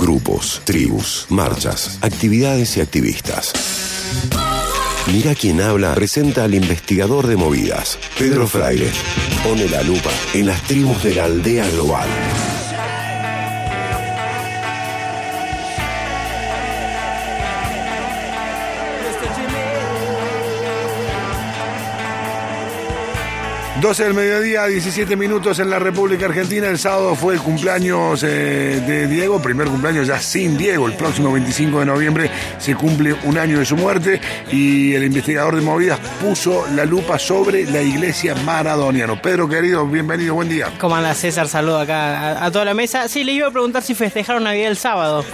grupos, tribus, marchas, actividades y activistas. Mira quién habla presenta al investigador de movidas, Pedro Fraile. Pone la lupa en las tribus de la aldea global. 12 del mediodía, 17 minutos en la República Argentina. El sábado fue el cumpleaños eh, de Diego, primer cumpleaños ya sin Diego. El próximo 25 de noviembre se cumple un año de su muerte y el investigador de movidas puso la lupa sobre la iglesia maradoniana. Pedro, querido, bienvenido, buen día. ¿Cómo anda César? Saludo acá a, toda la mesa. Sí, le iba a preguntar si festejaron Navidad el sábado.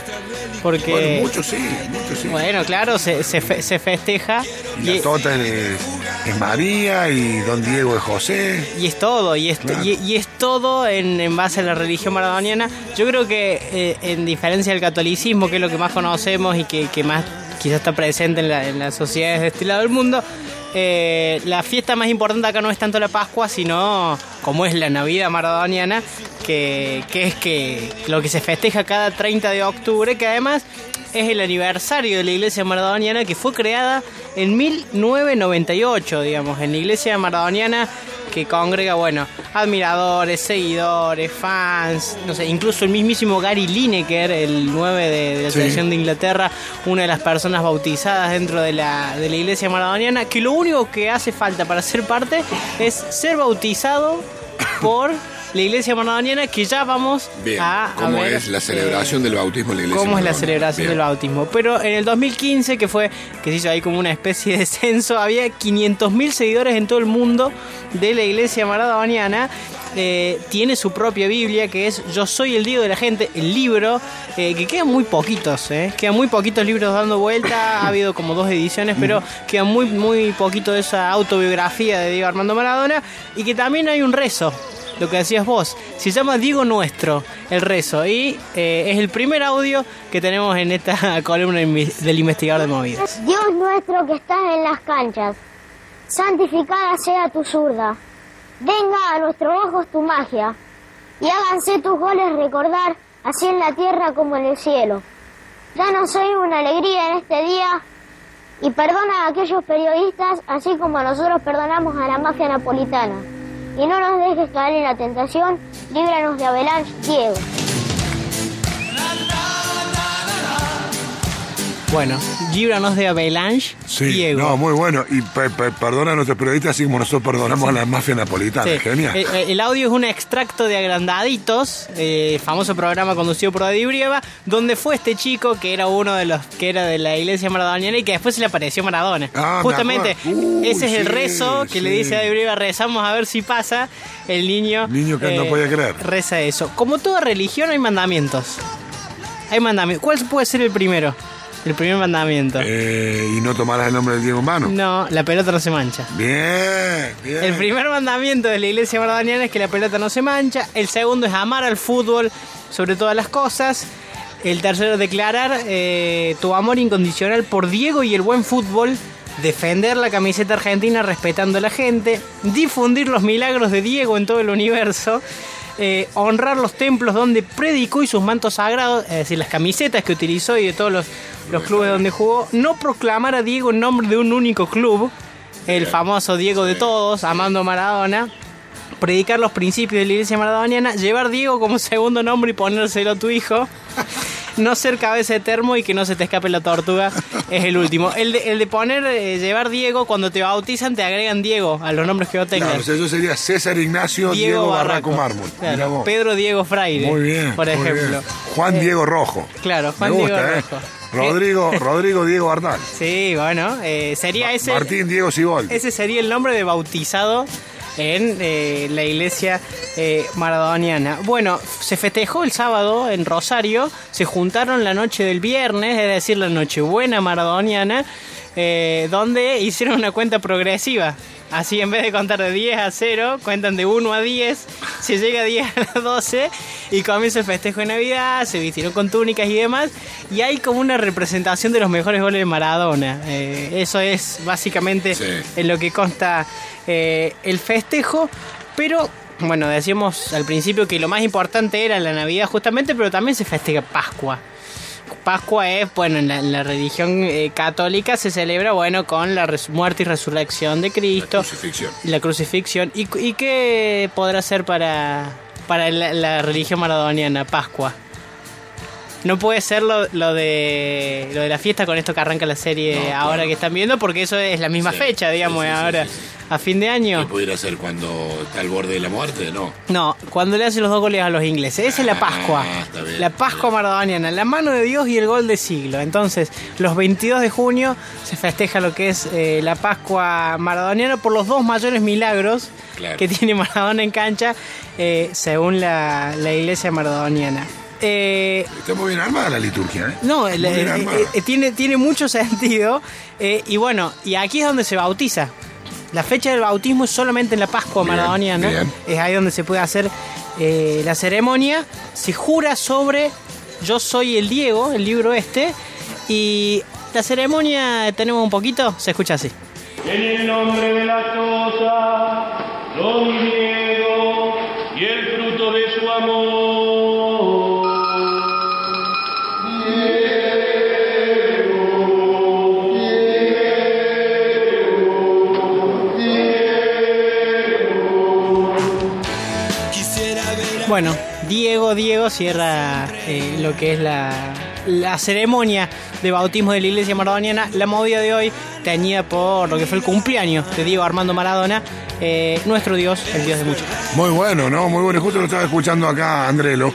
Porque... Bueno, muchos sí, muchos sí. Bueno, claro, se, se, festeja. Y, la tota es, es María y don Diego es José. Y es todo, y es, y, es todo en, base a la religión maradoniana. Yo creo que, eh, en diferencia del catolicismo, que es lo que más conocemos y que, más quizás está presente en, las sociedades de este lado del mundo, eh, la fiesta más importante acá no es tanto la Pascua, sino como es la Navidad maradoniana, que, que, es que lo que se festeja cada 30 de octubre, que además es el aniversario de la iglesia maradoniana que fue creada en 1998, digamos, en la iglesia maradoniana que congrega, bueno, admiradores, seguidores, fans, no sé, incluso el mismísimo Gary Lineker, el 9 de, la selección de Inglaterra, una de las personas bautizadas dentro de la, de la iglesia maradoniana, que lo único que hace falta para ser parte es ser bautizado por la iglesia maradoniana que ya vamos a, ¿Cómo es la celebración del bautismo en la iglesia ¿Cómo es la celebración del bautismo? Pero en el 2015, que fue, que se hizo ahí como una especie de censo, había 500.000 seguidores en todo el mundo de la iglesia maradoniana. Eh, tiene su propia Biblia que es Yo soy el Dios de la gente, el libro, eh, que quedan muy poquitos, eh, quedan muy poquitos libros dando vuelta, ha habido como dos ediciones, pero queda muy, muy poquito de esa autobiografía de Diego Armando Maradona y que también hay un rezo lo que decías vos. Se llama Diego Nuestro, el rezo, y eh, es el primer audio que tenemos en esta columna del investigador de movidas. Dios nuestro que estás en las canchas, santificada sea tu zurda. Venga a nuestros ojos tu magia, y háganse tus goles recordar, así en la tierra como en el cielo. Ya no soy una alegría en este día, y perdona a aquellos periodistas, así como nosotros perdonamos a la mafia napolitana y no nos dejes caer en la tentación, líbranos de Avalanche, Diego. Bueno, líbranos de Avalanche, sí, Diego. No, muy bueno. Y perdona a nuestros periodistas así como nosotros perdonamos a la mafia napolitana. Genial. Eh, eh, el, audio es un extracto de Agrandaditos, eh, famoso programa conducido por David Brieva, donde fue este chico que era uno de los que era de la iglesia maradoniana y que después se le apareció Maradona. Ah, Justamente, ese es el rezo que le dice a David Brieva, rezamos a ver si pasa. El niño... Niño que no podía creer. Reza eso. Como toda religión hay mandamientos. Hay mandamientos. ¿Cuál puede ser el primero? El primer mandamiento. Eh, ¿Y no tomarás el nombre del Diego humano? No, la pelota no se mancha. Bien, bien. El primer mandamiento de la iglesia maradoniana es que la pelota no se mancha. El segundo es amar al fútbol sobre todas las cosas. El tercero, declarar eh, tu amor incondicional por Diego y el buen fútbol. Defender la camiseta argentina respetando a la gente. Difundir los milagros de Diego en todo el universo. Eh, honrar los templos donde predicó y sus mantos sagrados, es decir, las camisetas que utilizó y de todos los, clubes donde jugó, no proclamar a Diego en nombre de un único club, el famoso Diego de todos, Amando Maradona, predicar los principios de la iglesia maradoniana, llevar Diego como segundo nombre y ponérselo a tu hijo no ser cabeza de termo y que no se te escape la tortuga es el último. El de, el de poner, eh, llevar Diego, cuando te bautizan te agregan Diego a los nombres que vos tengas. Claro, eso sería César Ignacio Diego, Barraco, Mármol. Pedro Diego Fraire. Muy bien. Por ejemplo. Juan eh, Diego Rojo. Claro, Juan Diego ¿eh? Rojo. Rodrigo, Rodrigo Diego Bardal. Sí, bueno, sería ese. Martín Diego Cibol. Ese sería el nombre de bautizado en eh, la iglesia eh, maradoniana. Bueno, se festejó el sábado en Rosario, se juntaron la noche del viernes, es decir, la Nochebuena maradoniana, eh, donde hicieron una cuenta progresiva. Así en vez de contar de 10 a 0, cuentan de 1 a 10, se llega a 10 a 12 y comienza el festejo de Navidad, se vistieron con túnicas y demás, y hay como una representación de los mejores goles de Maradona. eso es básicamente en lo que consta eh, el festejo, pero bueno, decíamos al principio que lo más importante era la Navidad justamente, pero también se festeja Pascua. Pascua es, bueno, en la, religión eh, católica se celebra, bueno, con la muerte y resurrección de Cristo. La crucifixión. La crucifixión. ¿Y, qué podrá ser para, para la religión maradoniana, Pascua? No puede ser lo, de lo de la fiesta con esto que arranca la serie ahora que están viendo, porque eso es la misma fecha, digamos, ahora a fin de año. ¿Qué pudiera ser cuando está al borde de la muerte? No. No, cuando le hacen los dos goles a los ingleses. Esa es la ah, Pascua. la Pascua maradoniana, la mano de Dios y el gol de siglo. Entonces, los 22 de junio se festeja lo que es eh, la Pascua maradoniana por los dos mayores milagros que tiene Maradona en cancha, eh, según la, la iglesia maradoniana. Eh, Está muy bien armada la liturgia, ¿eh? No, eh, tiene, tiene mucho sentido. y bueno, y aquí es donde se bautiza. La fecha del bautismo es solamente en la Pascua maradoniana. Es ahí donde se puede hacer la ceremonia. Se jura sobre Yo soy el Diego, el libro este. Y la ceremonia, tenemos un poquito, se escucha así. En el nombre de la cosa, Bueno, Diego, Diego cierra eh, lo que es la, la, ceremonia de bautismo de la iglesia maradoniana. La movida de hoy, teñida por lo que fue el cumpleaños de Diego Armando Maradona, eh, nuestro Dios, el Dios de muchos. Muy bueno, ¿no? Muy bueno. Justo lo estaba escuchando acá, Andrelo.